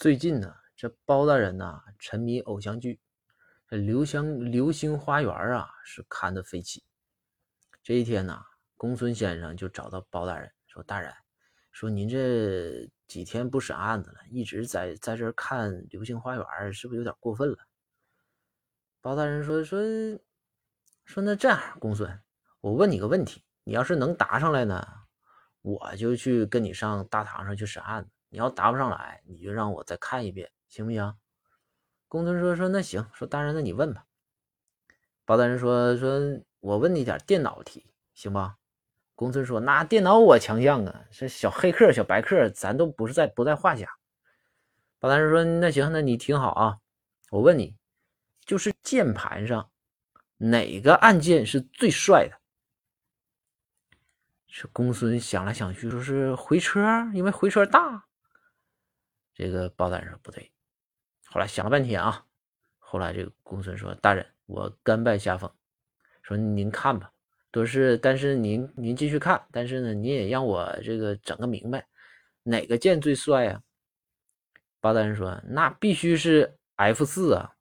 最近呢，这包大人呐沉迷偶像剧，这《流香流星花园》啊是看得飞起。这一天呢，公孙先生就找到包大人说：“大人，说您这几天不审案子了，一直在在这看《流星花园》，是不是有点过分了？”包大人说：“说说那这样，公孙，我问你个问题，你要是能答上来呢，我就去跟你上大堂上去审案子。”你要答不上来，你就让我再看一遍，行不行？公孙说说那行，说大人那你问吧。包大人说说我问你点电脑题，行吧？公孙说那电脑我强项啊，这小黑客、小白客咱都不是在不在话下。包大人说那行，那你听好啊，我问你，就是键盘上哪个按键是最帅的？这公孙想来想去，说是回车，因为回车大。这个包大人说不对，后来想了半天啊，后来这个公孙说：“大人，我甘拜下风，说您看吧，都是，但是您您继续看，但是呢，您也让我这个整个明白，哪个剑最帅啊？”包大人说：“那必须是 F 四啊。”